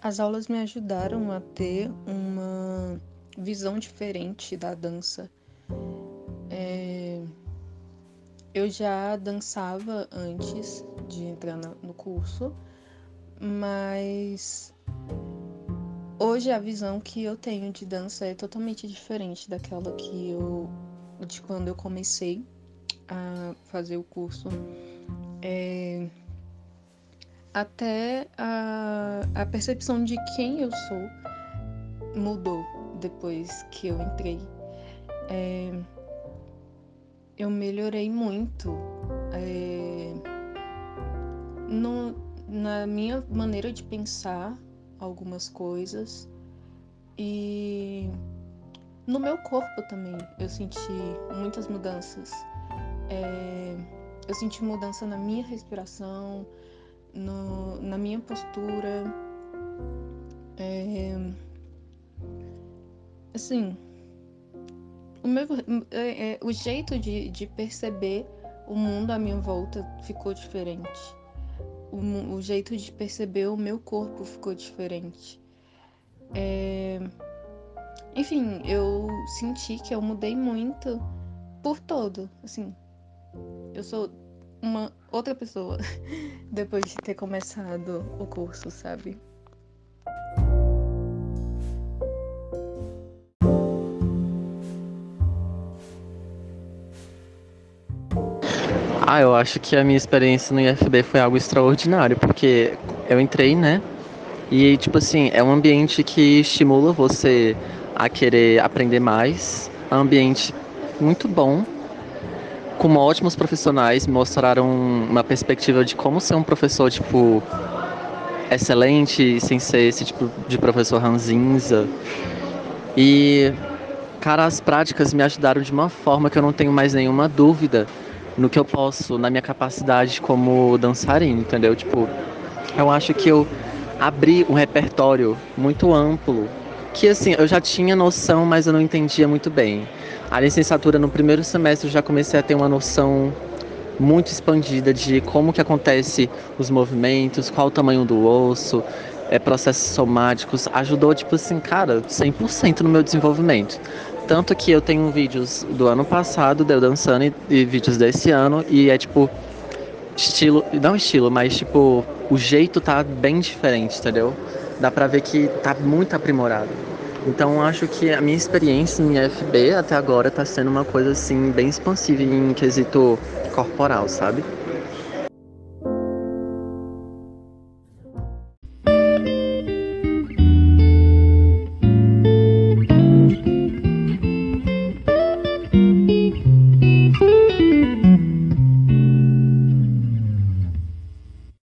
as aulas me ajudaram a ter uma visão diferente da dança. É... Eu já dançava antes de entrar no curso, mas hoje a visão que eu tenho de dança é totalmente diferente daquela que eu de quando eu comecei a fazer o curso. É, até a, a percepção de quem eu sou mudou depois que eu entrei. É, eu melhorei muito é, no, na minha maneira de pensar algumas coisas e no meu corpo também eu senti muitas mudanças. É, eu senti mudança na minha respiração, no, na minha postura. É, assim, o, meu, é, é, o jeito de, de perceber o mundo à minha volta ficou diferente. O, o jeito de perceber o meu corpo ficou diferente. É... Enfim, eu senti que eu mudei muito por todo, assim. Eu sou uma outra pessoa depois de ter começado o curso, sabe? Ah, eu acho que a minha experiência no IFB foi algo extraordinário, porque eu entrei, né? E, tipo assim, é um ambiente que estimula você a querer aprender mais. É um ambiente muito bom, com ótimos profissionais, me mostraram uma perspectiva de como ser um professor, tipo, excelente, sem ser esse tipo de professor ranzinza. E, cara, as práticas me ajudaram de uma forma que eu não tenho mais nenhuma dúvida no que eu posso, na minha capacidade como dançarino, entendeu? Tipo, eu acho que eu abri um repertório muito amplo, que assim, eu já tinha noção, mas eu não entendia muito bem. A licenciatura no primeiro semestre eu já comecei a ter uma noção muito expandida de como que acontece os movimentos, qual o tamanho do osso, é, processos somáticos, ajudou, tipo assim, cara, 100% no meu desenvolvimento. Tanto que eu tenho vídeos do ano passado, de eu dançando, e, e vídeos desse ano, e é tipo, estilo, não estilo, mas tipo, o jeito tá bem diferente, entendeu? Dá pra ver que tá muito aprimorado. Então acho que a minha experiência em FB até agora tá sendo uma coisa assim, bem expansiva em quesito corporal, sabe?